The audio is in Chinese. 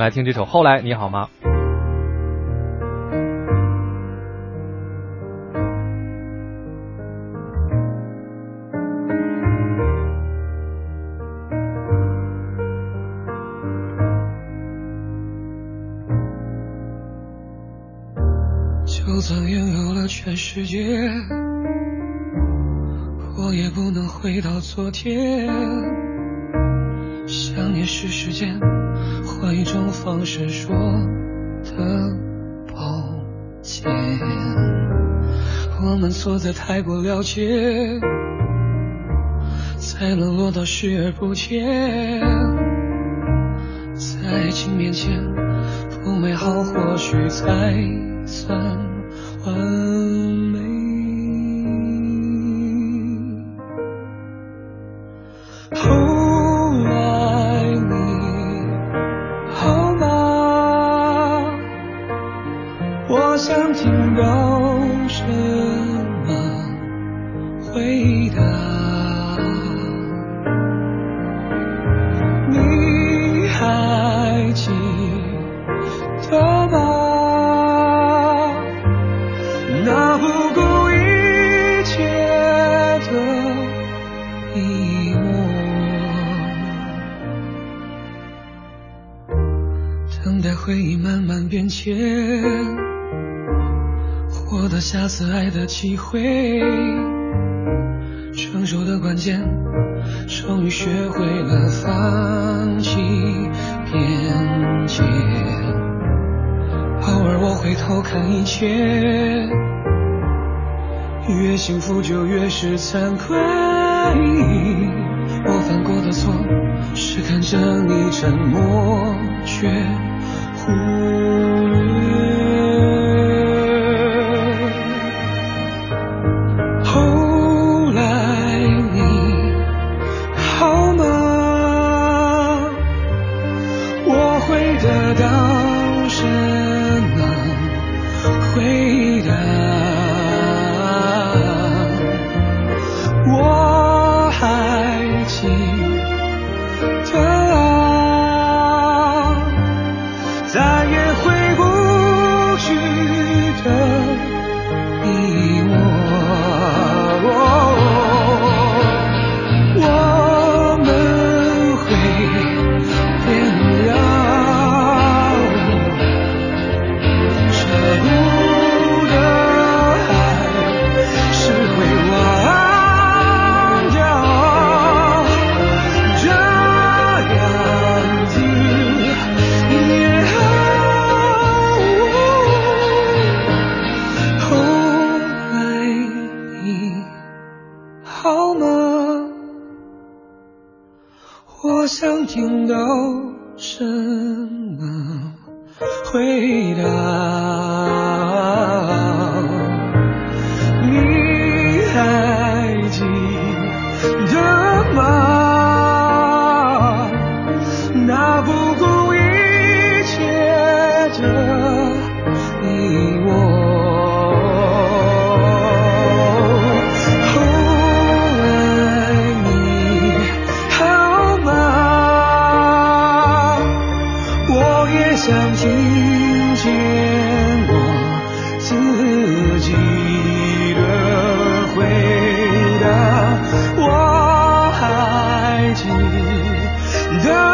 来听这首《后来你好吗》。就算拥有了全世界，我也不能回到昨天。想念是时间，换一种方式说的抱歉。我们错在太过了解，才沦落到视而不见。在爱情面前，不美好或许才算完美。想听到什么回答？你还记得吗？那不顾一切的你我，等待回忆慢慢变迁，获得下次爱的机会。成熟的关键，终于学会了放弃边界。偶尔我回头看一切，越幸福就越是惭愧。我犯过的错是看着你沉默却忽略。心想听到什么回答？Girl,